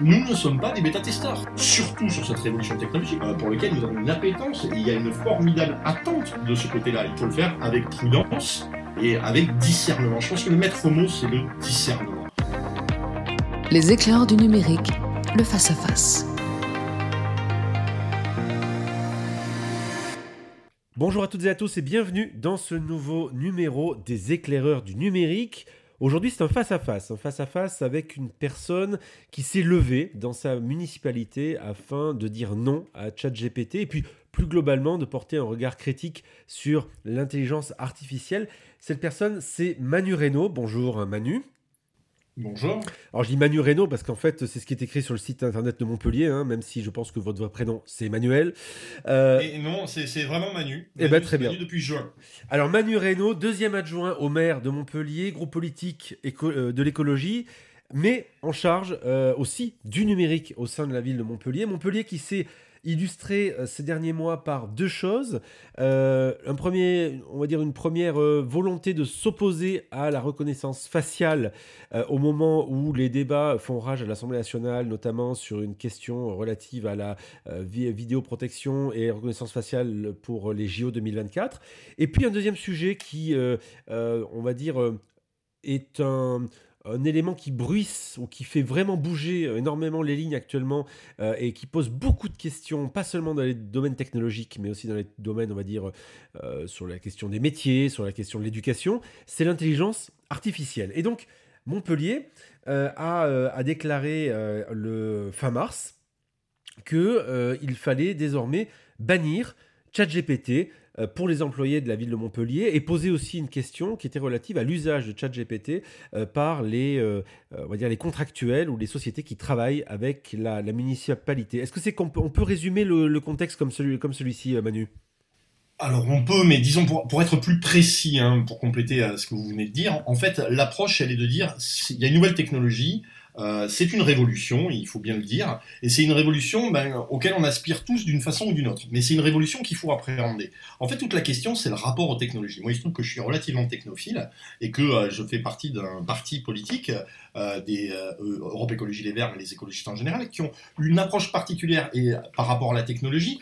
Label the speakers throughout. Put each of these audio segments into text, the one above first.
Speaker 1: Nous ne sommes pas des bêta-testeurs, surtout sur cette révolution technologique euh, pour laquelle nous avons une appétence et il y a une formidable attente de ce côté-là. Il faut le faire avec prudence et avec discernement. Je pense que le maître mot, c'est le discernement.
Speaker 2: Les éclairs du numérique, le face-à-face.
Speaker 3: Bonjour à toutes et à tous et bienvenue dans ce nouveau numéro des éclaireurs du numérique. Aujourd'hui, c'est un face-à-face, un face-à-face avec une personne qui s'est levée dans sa municipalité afin de dire non à ChatGPT et puis plus globalement de porter un regard critique sur l'intelligence artificielle. Cette personne, c'est Manu Reynaud. Bonjour Manu.
Speaker 1: Bonjour.
Speaker 3: Alors je dis Manu Reynaud parce qu'en fait c'est ce qui est écrit sur le site internet de Montpellier, hein, même si je pense que votre vrai prénom c'est Emmanuel.
Speaker 1: Euh... Et non, c'est vraiment Manu.
Speaker 3: Eh ben très bien.
Speaker 1: Manu depuis juin.
Speaker 3: Alors Manu Reynaud, deuxième adjoint au maire de Montpellier, groupe politique euh, de l'écologie, mais en charge euh, aussi du numérique au sein de la ville de Montpellier. Montpellier qui s'est illustré euh, ces derniers mois par deux choses. Euh, un premier, on va dire une première euh, volonté de s'opposer à la reconnaissance faciale au moment où les débats font rage à l'Assemblée nationale, notamment sur une question relative à la vidéoprotection et reconnaissance faciale pour les JO 2024. Et puis un deuxième sujet qui, on va dire, est un un élément qui bruisse ou qui fait vraiment bouger euh, énormément les lignes actuellement euh, et qui pose beaucoup de questions, pas seulement dans les domaines technologiques, mais aussi dans les domaines, on va dire, euh, sur la question des métiers, sur la question de l'éducation, c'est l'intelligence artificielle. Et donc, Montpellier a, a, déclaré le fin mars qu'il fallait désormais bannir ChatGPT pour les employés de la ville de Montpellier et poser aussi une question qui était relative à l'usage de ChatGPT euh, par les, euh, on va dire les contractuels ou les sociétés qui travaillent avec la, municipalité. Est-ce que c'est qu'on peut, on peut résumer le, contexte comme celui comme celui-ci, Manu?
Speaker 1: Alors on peut, mais disons pour, être plus précis, hein, pour compléter ce que vous venez de dire, en fait l'approche elle est de dire il y a une nouvelle technologie, euh, c'est une révolution, il faut bien le dire, et c'est une révolution ben, auquel on aspire tous d'une façon ou d'une autre. Mais c'est une révolution qu'il faut appréhender. En fait, toute la question, c'est le rapport aux technologies. Moi, il se trouve que je suis relativement technophile et que euh, je fais partie d'un parti politique, euh, des Europe Écologie Les Verts, mais les écologistes en général, qui ont une approche particulière et, par rapport à la technologie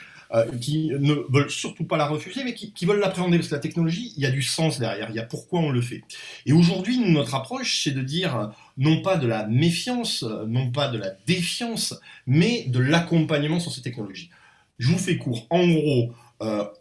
Speaker 1: qui ne veulent surtout pas la refuser, mais qui, veulent l'appréhender, parce que la technologie, il y a du sens derrière, il y a pourquoi on le fait. Et aujourd'hui, notre approche, c'est de dire euh, non pas de la méfiance, euh, non pas de la défiance, mais de l'accompagnement sur ces technologies. Je vous fais court. En gros,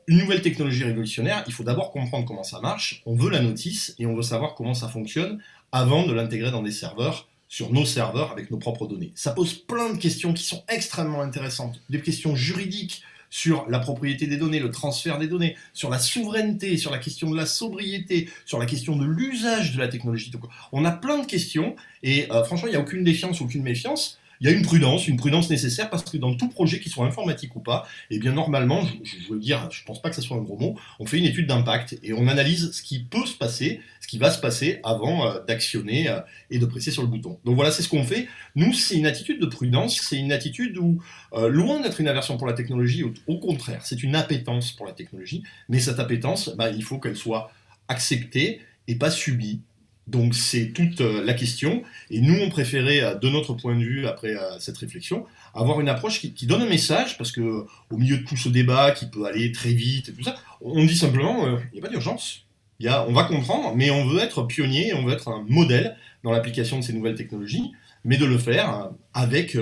Speaker 1: une nouvelle technologie révolutionnaire, il faut d'abord comprendre comment ça marche, on veut la notice et on veut savoir comment ça fonctionne avant de l'intégrer dans des serveurs sur nos serveurs avec nos propres données. Ça pose plein de questions qui sont extrêmement intéressantes, des questions juridiques, sur la propriété des données, le transfert des données, sur la souveraineté, sur la question de la sobriété, sur la question de l'usage de la technologie. on a plein de questions et euh, franchement, il n'y a aucune défiance, aucune méfiance il y a une prudence, une prudence nécessaire parce que dans tout projet, qu'il soit informatique ou pas, eh bien normalement, je, veux dire, je pense pas que ce soit un gros mot, on fait une étude d'impact et on analyse ce qui peut se passer, va se passer avant euh, d'actionner euh, et de presser sur le bouton. Donc voilà, c'est ce qu'on fait. Nous, c'est une attitude de prudence, c'est une attitude où, euh, loin d'être une aversion pour la technologie, au, contraire, c'est une appétence pour la technologie, mais cette appétence, bah, il faut qu'elle soit acceptée et pas subie donc c'est toute la question. Et nous, on préférait, de notre point de vue, après cette réflexion, avoir une approche qui, donne un message, parce que au milieu de tout ce débat qui peut aller très vite tout ça, on dit simplement, il n'y a pas d'urgence. On va comprendre, mais on veut être pionnier, on veut être un modèle dans l'application de ces nouvelles technologies, mais de le faire avec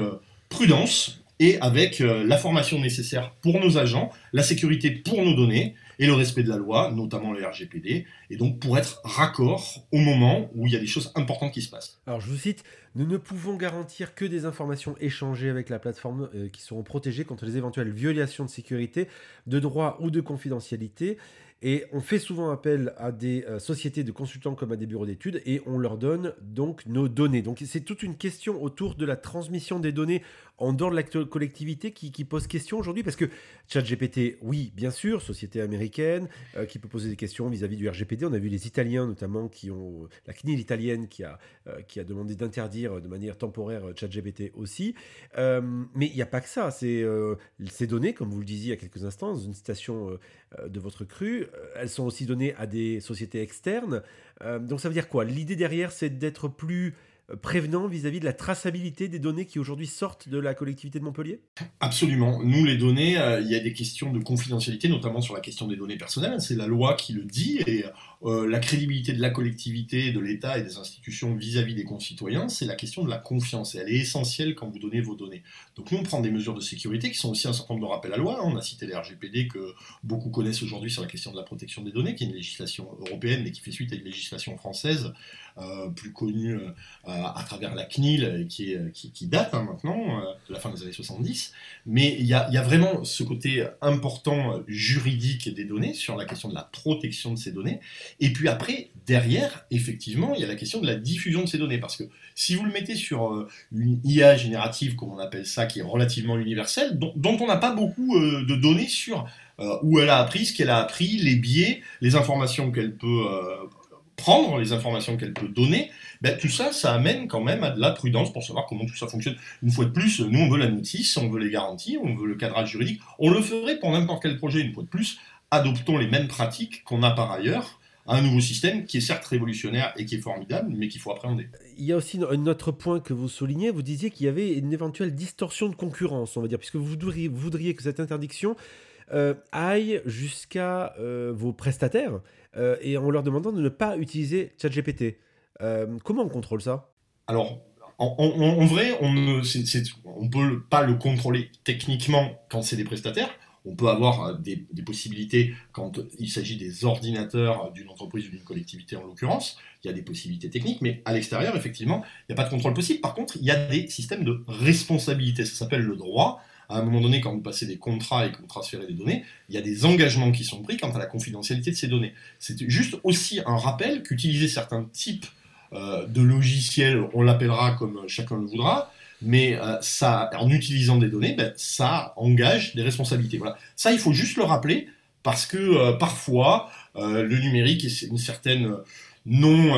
Speaker 1: prudence et avec la formation nécessaire pour nos agents, la sécurité pour nos données, et le respect de la loi, notamment le RGPD, et donc pour être raccord au moment où il y a des choses importantes qui se passent.
Speaker 3: Alors je vous cite, nous ne pouvons garantir que des informations échangées avec la plateforme euh, qui seront protégées contre les éventuelles violations de sécurité, de droit ou de confidentialité. Et on fait souvent appel à des euh, sociétés de consultants comme à des bureaux d'études et on leur donne donc nos données. Donc c'est toute une question autour de la transmission des données en dehors de la collectivité qui, pose question aujourd'hui parce que ChatGPT, oui, bien sûr, société américaine euh, qui peut poser des questions vis-à-vis du RGPD. On a vu les Italiens notamment qui ont la CNIL italienne qui a, euh, qui a demandé d'interdire de manière temporaire ChatGPT aussi. mais il n'y a pas que ça. C'est ces données, comme vous le disiez il y a quelques instants, dans une station de votre cru, euh, elles sont aussi données à des sociétés externes. Euh, donc ça veut dire quoi? L'idée derrière, c'est d'être plus prévenant vis-à-vis de la traçabilité des données qui aujourd'hui sortent de la collectivité de Montpellier?
Speaker 1: Absolument. Nous, les données, euh, il y a des questions de confidentialité, notamment sur la question des données personnelles. C'est la loi qui le dit et euh, la crédibilité de la collectivité, de l'État et des institutions vis-à-vis des concitoyens, c'est la question de la confiance. Et elle est essentielle quand vous donnez vos données. Donc nous, on prend des mesures de sécurité qui sont aussi un certain nombre de rappels à loi. On a cité les RGPD que beaucoup connaissent aujourd'hui sur la question de la protection des données, qui est une législation européenne mais qui fait suite à une législation française euh, plus connue euh, à travers la CNIL qui, qui, date hein, maintenant de la fin des années 70. Mais il y a vraiment ce côté important juridique des données sur la question de la protection de ces données. Et puis après, derrière, effectivement, il y a la question de la diffusion de ces données. Parce que si vous le mettez sur euh, une IA générative, comme on appelle ça, qui est relativement universelle, dont, on n'a pas beaucoup euh, de données sur euh, où elle a appris, ce qu'elle a appris, les biais, les informations qu'elle peut prendre, les informations qu'elle peut donner, ben, tout ça, ça amène quand même à de la prudence pour savoir comment tout ça fonctionne. Une fois de plus, nous, on veut la notice, on veut les garanties, on veut le cadrage juridique. On le ferait pour n'importe quel projet, une fois de plus. Adoptons les mêmes pratiques qu'on a par ailleurs un nouveau système qui est certes révolutionnaire et qui est formidable, mais qu'il faut appréhender.
Speaker 3: Il y a aussi un autre point que vous soulignez, vous disiez qu'il y avait une éventuelle distorsion de concurrence, on va dire, puisque vous voudriez, que cette interdiction euh, aille jusqu'à euh, vos prestataires euh, et en leur demandant de ne pas utiliser ChatGPT. comment on contrôle ça?
Speaker 1: Alors, en, vrai, on ne on peut pas le contrôler techniquement quand c'est des prestataires. On peut avoir euh, des, possibilités quand il s'agit des ordinateurs d'une entreprise ou d'une collectivité en l'occurrence. Il y a des possibilités techniques, mais à l'extérieur, effectivement, il n'y a pas de contrôle possible. Par contre, il y a des systèmes de responsabilité. Ça s'appelle le droit. À un moment donné, quand vous passez des contrats et que vous transférez des données, il y a des engagements qui sont pris quant à la confidentialité de ces données. C'est juste aussi un rappel qu'utiliser certains types euh, de logiciels, on l'appellera comme chacun le voudra, mais euh, ça, en utilisant des données, ben, ça engage des responsabilités. Voilà. Ça, il faut juste le rappeler parce que euh, parfois, euh, le numérique est une certaine non,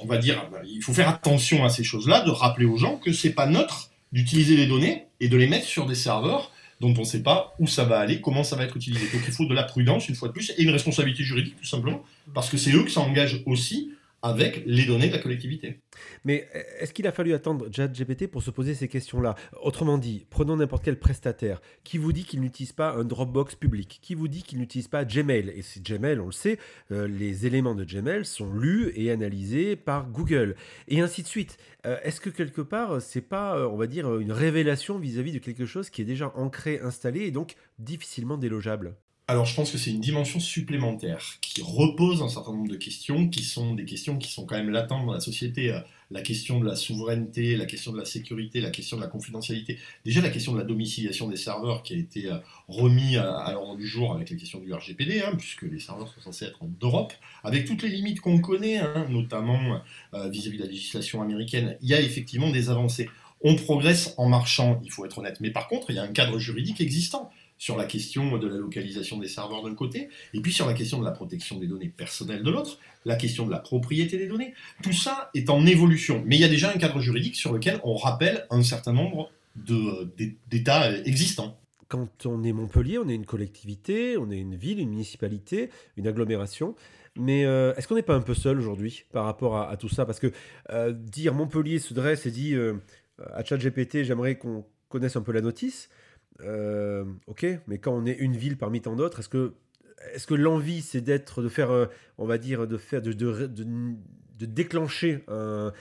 Speaker 1: on va dire, il faut faire attention à ces choses-là, de rappeler aux gens que c'est pas neutre d'utiliser les données et de les mettre sur des serveurs dont on ne sait pas où ça va aller, comment ça va être utilisé. Donc il faut de la prudence, une fois de plus, et une responsabilité juridique, tout simplement, parce que c'est eux qui s'engagent aussi avec les données de la collectivité.
Speaker 3: Mais est-ce qu'il a fallu attendre ChatGPT pour se poser ces questions-là? Autrement dit, prenons n'importe quel prestataire qui vous dit qu'il n'utilise pas un Dropbox public, qui vous dit qu'il n'utilise pas Gmail? Et c'est Gmail, on le sait, euh, les éléments de Gmail sont lus et analysés par Google. Et ainsi de suite. Euh, est-ce que quelque part, c'est pas, euh, on va dire, une révélation vis à -vis de quelque chose qui est déjà ancré, installé et donc difficilement délogeable?
Speaker 1: Alors je pense que c'est une dimension supplémentaire qui repose un certain nombre de questions qui sont des questions qui sont quand même latentes dans la société. Euh, la question de la souveraineté, la question de la sécurité, la question de la confidentialité. Déjà la question de la domiciliation des serveurs qui a été euh, remis à, l'ordre du jour avec la question du RGPD, hein, puisque les serveurs sont censés être en Europe, avec toutes les limites qu'on connaît, hein, notamment euh, vis-à-vis de la législation américaine. Il y a effectivement des avancées. On progresse en marchant, il faut être honnête. Mais par contre, il y a un cadre juridique existant sur la question de la localisation des serveurs d'un côté, et puis sur la question de la protection des données personnelles de l'autre, la question de la propriété des données. Tout ça est en évolution, mais il y a déjà un cadre juridique sur lequel on rappelle un certain nombre d'États existants.
Speaker 3: Quand on est Montpellier, on est une collectivité, on est une ville, une municipalité, une agglomération. Mais euh, est-ce qu'on n'est pas un peu seul aujourd'hui par rapport à, tout ça? Parce que euh, dire Montpellier se dresse et dit euh, à ChatGPT, j'aimerais qu'on connaisse un peu la notice. Euh, ok, mais quand on est une ville parmi tant d'autres, est-ce que, est-ce que l'envie, c'est d'être, de faire, euh, on va dire, de faire, de, de, de, déclencher, on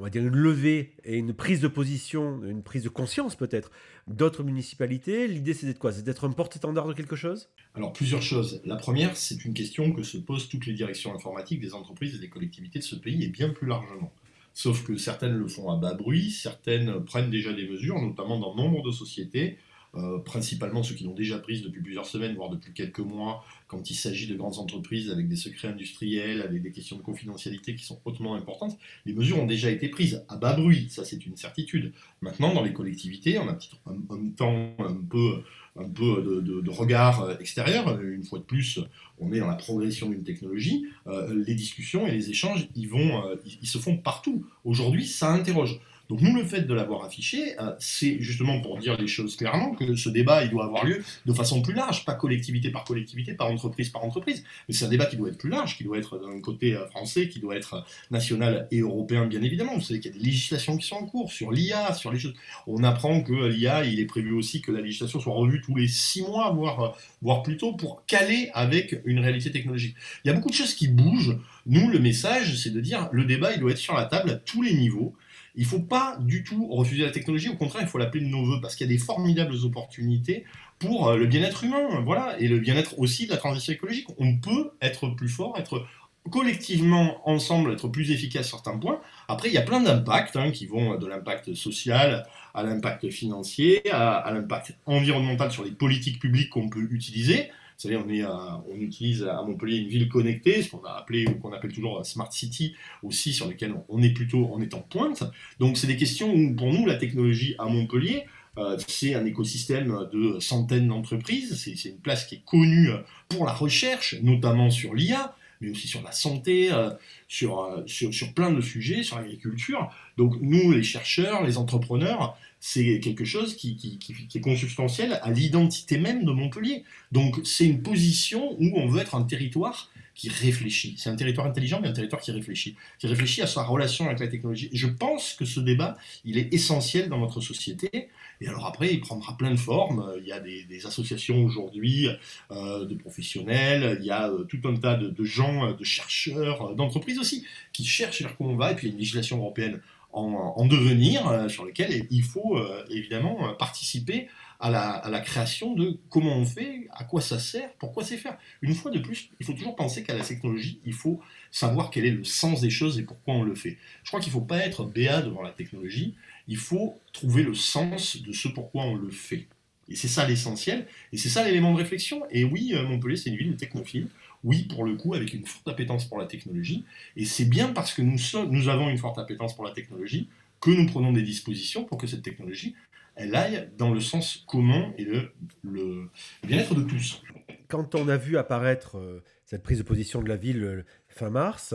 Speaker 3: va dire, une levée et une prise de position, une prise de conscience peut-être d'autres municipalités? L'idée, c'est d'être quoi? C'est d'être un porte-étendard de quelque chose?
Speaker 1: Alors, plusieurs choses. La première, c'est une question que se posent toutes les directions informatiques des entreprises et des collectivités de ce pays, et bien plus largement. Sauf que certaines le font à bas bruit, certaines prennent déjà des mesures, notamment dans nombre de sociétés, euh, principalement ceux qui l'ont déjà prises depuis plusieurs semaines, voire depuis quelques mois, quand il s'agit de grandes entreprises avec des secrets industriels, avec des questions de confidentialité qui sont hautement importantes. Les mesures ont déjà été prises à bas bruit, ça c'est une certitude. Maintenant, dans les collectivités, on a un, un temps un peu un peu de, regard euh, extérieur. Une fois de plus, on est dans la progression d'une technologie. Euh, les discussions et les échanges, ils, vont, euh, ils, se font partout. Aujourd'hui, ça interroge. Donc nous, le fait de l'avoir affiché, euh, c'est justement pour dire les choses clairement que ce débat, il doit avoir lieu de façon plus large, pas collectivité par collectivité, pas entreprise par entreprise, mais c'est un débat qui doit être plus large, qui doit être d'un côté euh, français, qui doit être national et européen, bien évidemment. Vous savez qu'il y a des législations qui sont en cours sur l'IA, sur les choses. On apprend que l'IA, il est prévu aussi que la législation soit revue tous les six mois, voire, voire plus tôt, pour caler avec une réalité technologique. Il y a beaucoup de choses qui bougent. Nous, le message, c'est de dire le débat, il doit être sur la table à tous les niveaux. Il ne faut pas du tout refuser la technologie, au contraire, il faut l'appeler de nos voeux, parce qu'il y a des formidables opportunités pour euh, le bien-être humain, voilà, et le bien-être aussi de la transition écologique. On peut être plus fort, être collectivement, ensemble, être plus efficace sur certains points. Après, il y a plein d'impacts hein, qui vont de l'impact social à l'impact financier, à l'impact environnemental sur les politiques publiques qu'on peut utiliser. Vous savez, on, utilise à Montpellier une ville connectée, ce qu'on a appelé, ou qu'on appelle toujours Smart City aussi, sur lequel on est plutôt en pointe. Donc, c'est des questions où, pour nous, la technologie à Montpellier, euh, c'est un écosystème de centaines d'entreprises, c'est une place qui est connue pour la recherche, notamment sur l'IA, mais aussi sur la santé, euh, sur, euh, sur, sur, plein de sujets, sur l'agriculture. Donc nous, les chercheurs, les entrepreneurs, c'est quelque chose qui, qui, qui, est consubstantiel à l'identité même de Montpellier. Donc c'est une position où on veut être un territoire qui réfléchit. C'est un territoire intelligent, mais un territoire qui réfléchit, qui réfléchit à sa relation avec la technologie. Et je pense que ce débat, il est essentiel dans notre société. Et alors après, il prendra plein de formes. Il y a des, associations aujourd'hui euh, de professionnels, il y a euh, tout un tas de, gens, de chercheurs, d'entreprises aussi, qui cherchent vers quoi on va. Et puis il y a une législation européenne en, devenir, euh, sur lequel il faut euh, évidemment euh, participer à la, création de comment on fait, à quoi ça sert, pourquoi c'est faire. Une fois de plus, il faut toujours penser qu'à la technologie, il faut savoir quel est le sens des choses et pourquoi on le fait. Je crois qu'il ne faut pas être béat devant la technologie, il faut trouver le sens de ce pourquoi on le fait. Et c'est ça l'essentiel, et c'est ça l'élément de réflexion. Et oui, Montpellier, c'est une ville de technophiles oui, pour le coup, avec une forte appétence pour la technologie. Et c'est bien parce que nous, nous avons une forte appétence pour la technologie que nous prenons des dispositions pour que cette technologie, elle aille dans le sens commun et le, le bien-être de tous.
Speaker 3: Quand on a vu apparaître euh, cette prise de position de la ville euh, fin mars,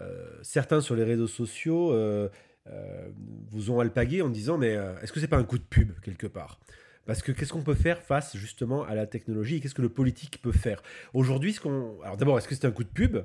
Speaker 3: euh, certains sur les réseaux sociaux vous ont alpagué en disant mais est-ce que c'est pas un coup de pub quelque part? Parce que qu'est-ce qu'on peut faire face justement à la technologie et qu'est-ce que le politique peut faire? Aujourd'hui, ce qu'on... alors d'abord, est-ce que c'était un coup de pub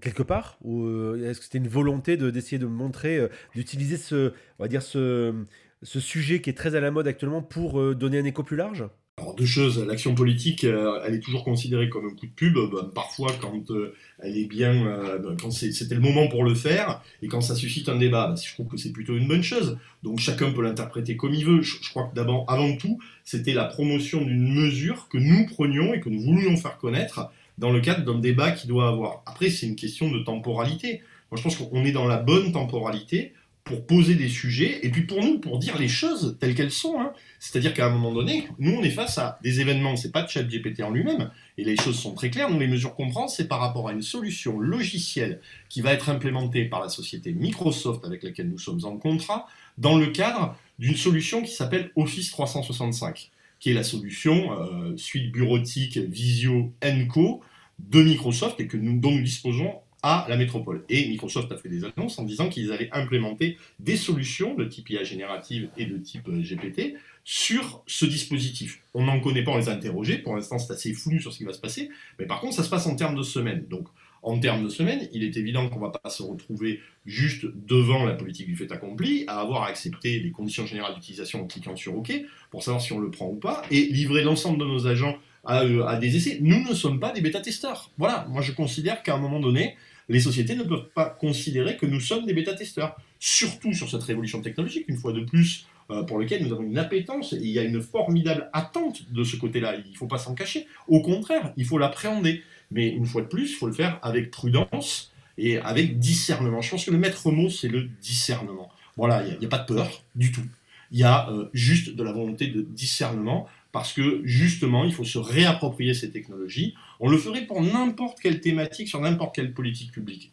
Speaker 3: quelque part? Ou est-ce que c'était une volonté de, d'essayer de montrer, euh, d'utiliser ce, on va dire ce, ce sujet qui est très à la mode actuellement pour euh, donner un écho plus large?
Speaker 1: Alors deux choses, l'action politique, euh, elle est toujours considérée comme un coup de pub, parfois quand euh, elle est bien, bah, quand c'était le moment pour le faire, et quand ça suscite un débat, bah, je trouve que c'est plutôt une bonne chose. Donc chacun peut l'interpréter comme il veut. Je, crois que d'abord, avant tout, c'était la promotion d'une mesure que nous prenions et que nous voulions faire connaître dans le cadre d'un débat qui doit avoir. Après, c'est une question de temporalité. Moi, je pense qu'on est dans la bonne temporalité pour poser des sujets, et puis pour nous, pour dire les choses telles qu'elles sont. Hein. C'est-à-dire qu'à un moment donné, nous, on est face à des événements, c'est pas ChatGPT en lui-même, et les choses sont très claires, nous, les mesures qu'on prend, c'est par rapport à une solution logicielle qui va être implémentée par la société Microsoft avec laquelle nous sommes en contrat, dans le cadre d'une solution qui s'appelle Office 365, qui est la solution euh, suite bureautique Visio Co de Microsoft et que nous, dont nous disposons à la métropole. Et Microsoft a fait des annonces en disant qu'ils allaient implémenter des solutions de type IA générative et de type euh, GPT sur ce dispositif. On n'en connaît pas, on les a interrogés, pour l'instant c'est assez flou sur ce qui va se passer, mais par contre ça se passe en termes de semaines. Donc en termes de semaines, il est évident qu'on ne va pas se retrouver juste devant la politique du fait accompli, à avoir accepté les conditions générales d'utilisation en cliquant sur OK, pour savoir si on le prend ou pas, et livrer l'ensemble de nos agents à, euh, à des essais. Nous ne sommes pas des bêta-testeurs. Voilà, moi je considère qu'à un moment donné, les sociétés ne peuvent pas considérer que nous sommes des bêta-testeurs. Surtout sur cette révolution technologique, une fois de plus, euh, pour lequel nous avons une appétence et il y a une formidable attente de ce côté-là. Il ne faut pas s'en cacher. Au contraire, il faut l'appréhender. Mais une fois de plus, il faut le faire avec prudence et avec discernement. Je pense que le maître mot, c'est le discernement. Voilà, il n'y a, pas de peur du tout. Il y a euh, juste de la volonté de discernement parce que justement, il faut se réapproprier ces technologies. On le ferait pour n'importe quelle thématique, sur n'importe quelle politique publique.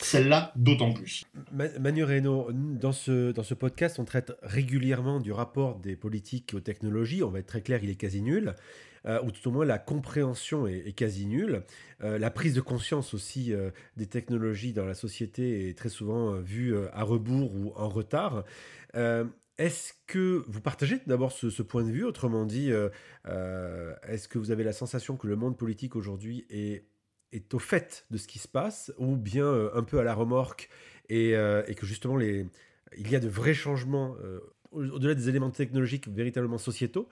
Speaker 1: celle-là d'autant plus.
Speaker 3: Manu Reynaud, dans ce, dans ce podcast, on traite régulièrement du rapport des politiques aux technologies. On va être très clair, il est quasi nul. Euh, ou tout au moins la compréhension est, quasi nulle. Euh, la prise de conscience aussi euh, des technologies dans la société est très souvent vue à rebours ou en retard. Est-ce que vous partagez d'abord ce, point de vue? Autrement dit, est-ce que vous avez la sensation que le monde politique aujourd'hui est, est, au fait de ce qui se passe? Ou bien un peu à la remorque et, que justement il y a de vrais changements au-delà des éléments technologiques véritablement sociétaux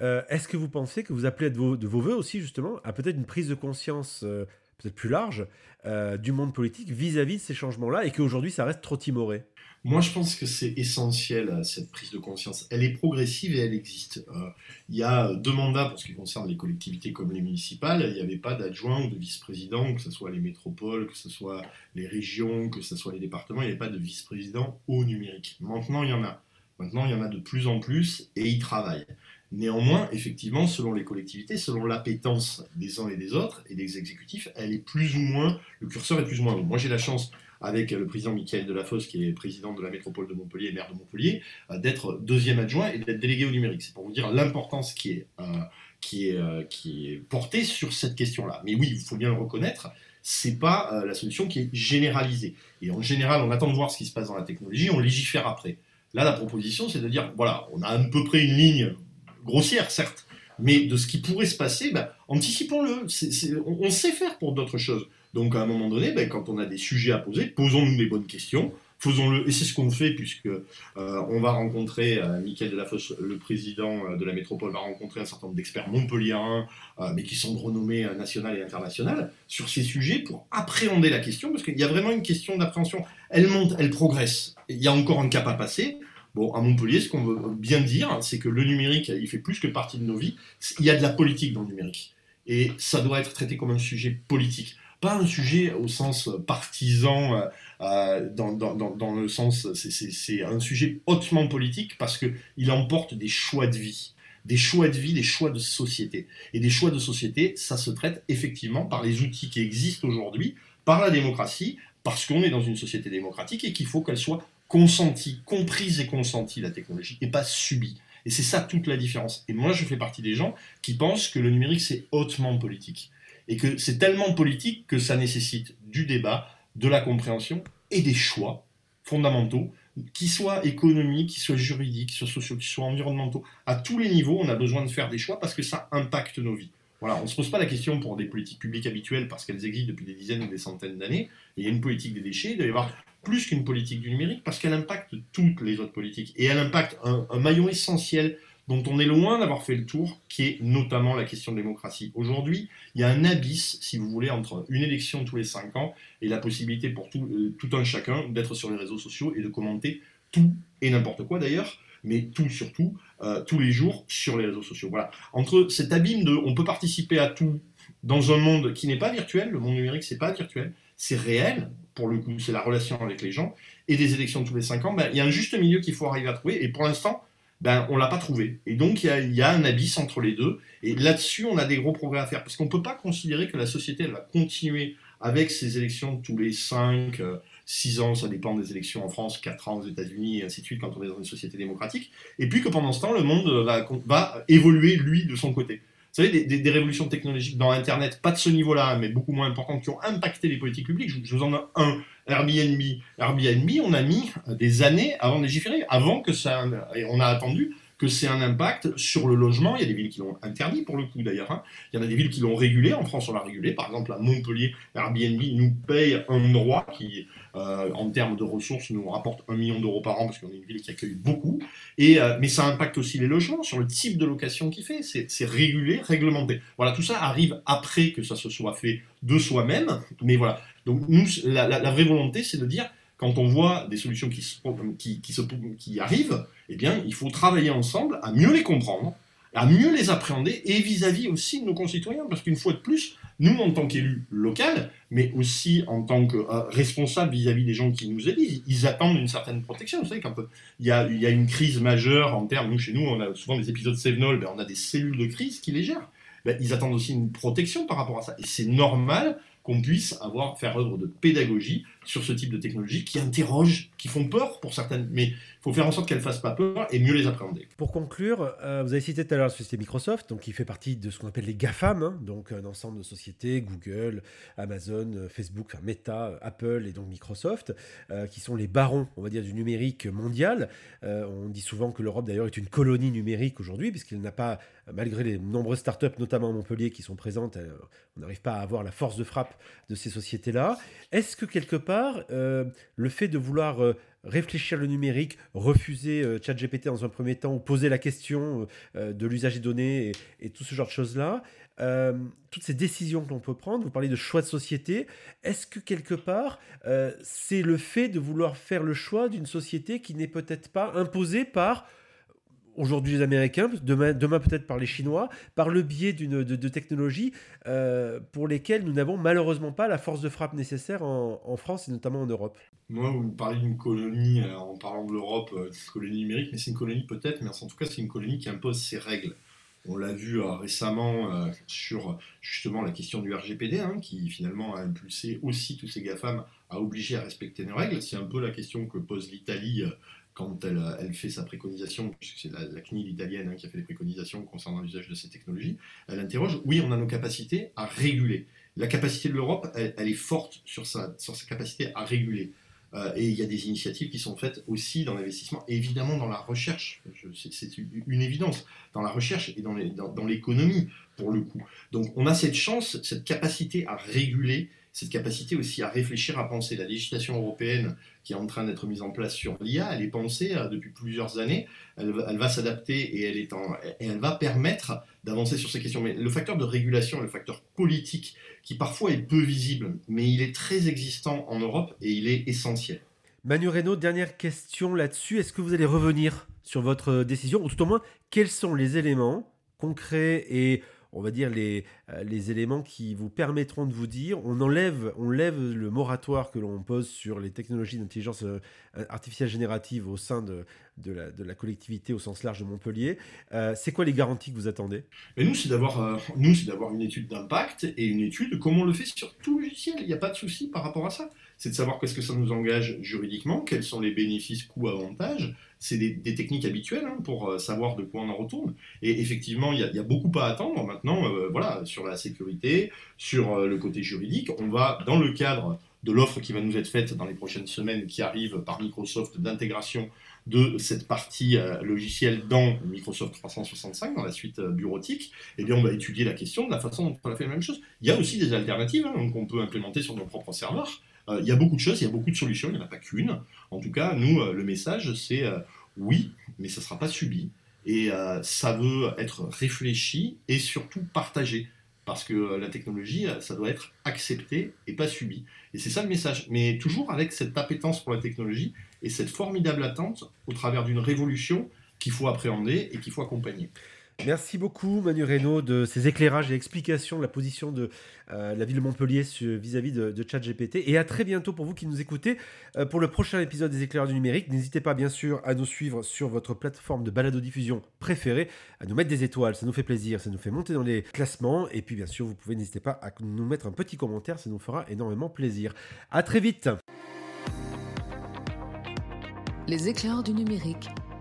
Speaker 3: euh, est-ce que vous pensez que vous appelez de vos, voeux aussi, justement, à peut-être une prise de conscience euh, peut-être plus large euh, du monde politique vis-à-vis de ces changements-là et qu'aujourd'hui ça reste trop timoré?
Speaker 1: Moi, je pense que c'est essentiel, cette prise de conscience. Elle est progressive et elle existe. il y a deux mandats pour ce qui concerne les collectivités comme les municipales. Il n'y avait pas d'adjoint ou de vice-président, que ce soit les métropoles, que ce soit les régions, que ce soit les départements. Il n'y avait pas de vice-président au numérique. Maintenant, il y en a. Maintenant, il y en a de plus en plus et ils travaillent. Néanmoins, effectivement, selon les collectivités, selon l'appétence des uns et des autres et des exécutifs, elle est plus ou moins, le curseur est plus ou moins Moi, j'ai la chance, avec le président Michael Delafosse, qui est président de la métropole de Montpellier et maire de Montpellier, euh, d'être deuxième adjoint et d'être délégué au numérique. C'est pour vous dire l'importance qui est, euh, qui, est, euh, qui est portée sur cette question-là. Mais oui, il faut bien le reconnaître, c'est pas la solution qui est généralisée. Et en général, on attend de voir ce qui se passe dans la technologie, on légifère après. Là, la proposition, c'est de dire, voilà, on a à peu près une ligne grossière, certes, mais de ce qui pourrait se passer, ben, anticipons-le. on, sait faire pour d'autres choses. Donc à un moment donné, ben, quand on a des sujets à poser, posons-nous des bonnes questions. Faisons-le, et c'est ce qu'on fait, puisque euh, on va rencontrer, euh, Michael Delafosse, le président euh, de la métropole, va rencontrer un certain nombre d'experts montpelliérains, mais qui sont de renommée nationale et internationale, sur ces sujets pour appréhender la question, parce qu'il y a vraiment une question d'appréhension. Elle monte, elle progresse. Il y a encore un cap à passer. Bon, à Montpellier, ce qu'on veut bien dire, c'est que le numérique, il fait plus que partie de nos vies. Il y a de la politique dans le numérique. Et ça doit être traité comme un sujet politique. Pas un sujet au sens partisan, euh, euh, dans, dans, le sens. C'est un sujet hautement politique parce qu'il emporte des choix de vie. Des choix de vie, des choix de société. Et des choix de société, ça se traite effectivement par les outils qui existent aujourd'hui, par la démocratie, parce qu'on est dans une société démocratique et qu'il faut qu'elle soit consenti, comprise et consentie la technologie, et pas subie. Et c'est ça toute la différence. Et moi, je fais partie des gens qui pensent que le numérique, c'est hautement politique. Et que c'est tellement politique que ça nécessite du débat, de la compréhension et des choix fondamentaux, qui soient économiques, qui soient juridiques, qui soient sociaux, qui soient environnementaux. À tous les niveaux, on a besoin de faire des choix parce que ça impacte nos vies. Voilà, on ne se pose pas la question pour des politiques publiques habituelles parce qu'elles existent depuis des dizaines ou des centaines d'années. Il y a une politique des déchets, il doit y avoir plus qu'une politique du numérique parce qu'elle impacte toutes les autres politiques. Et elle impacte un, maillon essentiel dont on est loin d'avoir fait le tour, qui est notamment la question de démocratie. Aujourd'hui, il y a un abysse, si vous voulez, entre une élection tous les cinq ans et la possibilité pour tout, euh, tout un chacun d'être sur les réseaux sociaux et de commenter tout et n'importe quoi d'ailleurs, mais tout surtout, euh, tous les jours sur les réseaux sociaux. Voilà. Entre cet abîme de on peut participer à tout dans un monde qui n'est pas virtuel, le monde numérique c'est pas virtuel, c'est réel, pour le coup, c'est la relation avec les gens, et des élections tous les cinq ans, ben, il y a un juste milieu qu'il faut arriver à trouver, et pour l'instant, ben, on l'a pas trouvé. Et donc, il y, a, un abysse entre les deux, et là-dessus, on a des gros progrès à faire, parce qu'on ne peut pas considérer que la société, elle va continuer avec ces élections tous les 5, 6 euh, ans, ça dépend des élections en France, 4 ans aux États-Unis, et ainsi de suite, quand on est dans une société démocratique, et puis que pendant ce temps, le monde va, va évoluer, lui, de son côté. Vous savez, des, révolutions technologiques dans Internet, pas de ce niveau-là, mais beaucoup moins importantes, qui ont impacté les politiques publiques. Je, vous en ai un, Airbnb. Airbnb, on a mis des années avant de légiférer, avant que ça... Et on a attendu que c'est un impact sur le logement. Il y a des villes qui l'ont interdit pour le coup d'ailleurs. Hein. Il y en a des villes qui l'ont régulé. En France, on l'a régulé. Par exemple, à Montpellier, Airbnb nous paye un droit qui, euh, en termes de ressources, nous rapporte un million d'euros par an parce qu'on est une ville qui accueille beaucoup. Et, euh, mais ça impacte aussi les logements sur le type de location qu'il fait. C'est régulé, réglementé. Voilà, tout ça arrive après que ça se soit fait de soi-même. Mais voilà. Donc nous, la, la vraie volonté, c'est de dire quand on voit des solutions qui, qui, arrivent, eh bien, il faut travailler ensemble à mieux les comprendre, à mieux les appréhender, et vis-à-vis aussi de nos concitoyens, parce qu'une fois de plus, nous, en tant qu'élus locaux, mais aussi en tant que euh, responsables vis-à-vis des gens qui nous élisent, ils attendent une certaine protection. Vous savez, quand il y a, y a, une crise majeure en termes, nous, chez nous, on a souvent des épisodes Sevenol, ben, on a des cellules de crise qui les gèrent. Ben, ils attendent aussi une protection par rapport à ça. Et c'est normal qu'on puisse avoir, faire œuvre de pédagogie sur ce type de technologie qui interrogent, qui font peur pour certaines, mais il faut faire en sorte qu'elles ne fassent pas peur et mieux les appréhender.
Speaker 3: Pour conclure, euh, vous avez cité tout à l'heure la société Microsoft, donc qui fait partie de ce qu'on appelle les GAFAM, hein, donc un ensemble de sociétés, Google, Amazon, euh, Facebook, Meta, Apple et donc Microsoft, euh, qui sont les barons, on va dire, du numérique mondial. on dit souvent que l'Europe d'ailleurs est une colonie numérique aujourd'hui, puisqu'elle n'a pas, malgré les nombreuses startups, notamment à Montpellier, qui sont présentes, on n'arrive pas à avoir la force de frappe de ces sociétés-là. Est-ce que quelque part, euh, le fait de vouloir euh, réfléchir le numérique, refuser euh, ChatGPT dans un premier temps, ou poser la question de l'usage des données et, tout ce genre de choses-là, toutes ces décisions que l'on peut prendre, vous parlez de choix de société, est-ce que quelque part, c'est le fait de vouloir faire le choix d'une société qui n'est peut-être pas imposée par aujourd'hui les Américains, demain, peut-être par les Chinois, par le biais d'une, de, technologies euh, pour lesquelles nous n'avons malheureusement pas la force de frappe nécessaire en, France et notamment en Europe.
Speaker 1: Moi, vous parlez d'une colonie, euh, en parlant de l'Europe, euh, colonie numérique, mais c'est une colonie peut-être, mais en tout cas c'est une colonie qui impose ses règles. On l'a vu récemment sur justement la question du RGPD, hein, qui finalement a impulsé aussi tous ces GAFAM à obliger à respecter nos règles. C'est un peu la question que pose l'Italie quand elle, elle, fait sa préconisation, puisque c'est la, CNIL italienne hein, qui a fait les préconisations concernant l'usage de ces technologies, elle interroge, oui, on a nos capacités à réguler. La capacité de l'Europe, elle, est forte sur sa, capacité à réguler. Euh, et il y a des initiatives qui sont faites aussi dans l'investissement, évidemment dans la recherche, c'est une évidence, dans la recherche et dans l'économie, pour le coup. Donc on a cette chance, cette capacité à réguler cette capacité aussi à réfléchir, à penser. La législation européenne qui est en train d'être mise en place sur l'IA, elle est pensée euh, depuis plusieurs années, elle, va s'adapter et elle, elle va permettre d'avancer sur ces questions. Mais le facteur de régulation, le facteur politique, qui parfois est peu visible, mais il est très existant en Europe et il est essentiel.
Speaker 3: Manu Reynaud, dernière question là-dessus. Est-ce que vous allez revenir sur votre décision, ou tout au moins, quels sont les éléments concrets et on va dire, les, euh, les éléments qui vous permettront de vous dire, on enlève, on lève le moratoire que l'on pose sur les technologies d'intelligence euh, artificielle générative au sein de, de, la, de collectivité au sens large de Montpellier. Euh, c'est quoi les garanties que vous attendez?
Speaker 1: Et Nous, c'est d'avoir une étude d'impact et une étude comme on le fait sur tout logiciel. Il n'y a pas de souci par rapport à ça. C'est de savoir qu'est-ce que ça nous engage juridiquement, quels sont les bénéfices, coûts, avantages c'est des, techniques habituelles hein, pour euh, savoir de quoi on en retourne. Et effectivement, il y, a beaucoup à attendre maintenant, euh, voilà, sur la sécurité, sur euh, le côté juridique. On va, dans le cadre de l'offre qui va nous être faite dans les prochaines semaines, qui arrive par Microsoft d'intégration de cette partie logicielle dans Microsoft 365, dans la suite bureautique, eh bien, on va étudier la question de la façon dont on a fait la même chose. Il y a aussi des alternatives hein, qu'on peut implémenter sur nos propres serveurs. Euh, il y a beaucoup de choses, il y a beaucoup de solutions, il n'y en a pas qu'une. En tout cas, nous, euh, le message, c'est euh, oui, mais ça ne sera pas subi. Et ça veut être réfléchi et surtout partagé. Parce que la technologie, ça doit être accepté et pas subi. Et c'est ça le message. Mais toujours avec cette appétence pour la technologie et cette formidable attente au travers d'une révolution qu'il faut appréhender et qu'il faut accompagner.
Speaker 3: Merci beaucoup Manu Reynaud de ces éclairages et explications de la position de euh, la ville de Montpellier vis-à-vis de, ChatGPT. Et à très bientôt pour vous qui nous écoutez euh, pour le prochain épisode des éclairages du numérique. N'hésitez pas bien sûr à nous suivre sur votre plateforme de balado-diffusion préférée, à nous mettre des étoiles, ça nous fait plaisir, ça nous fait monter dans les classements. Et puis bien sûr, vous pouvez n'hésitez pas à nous mettre un petit commentaire, ça nous fera énormément plaisir. À très vite
Speaker 2: Les éclairages du numérique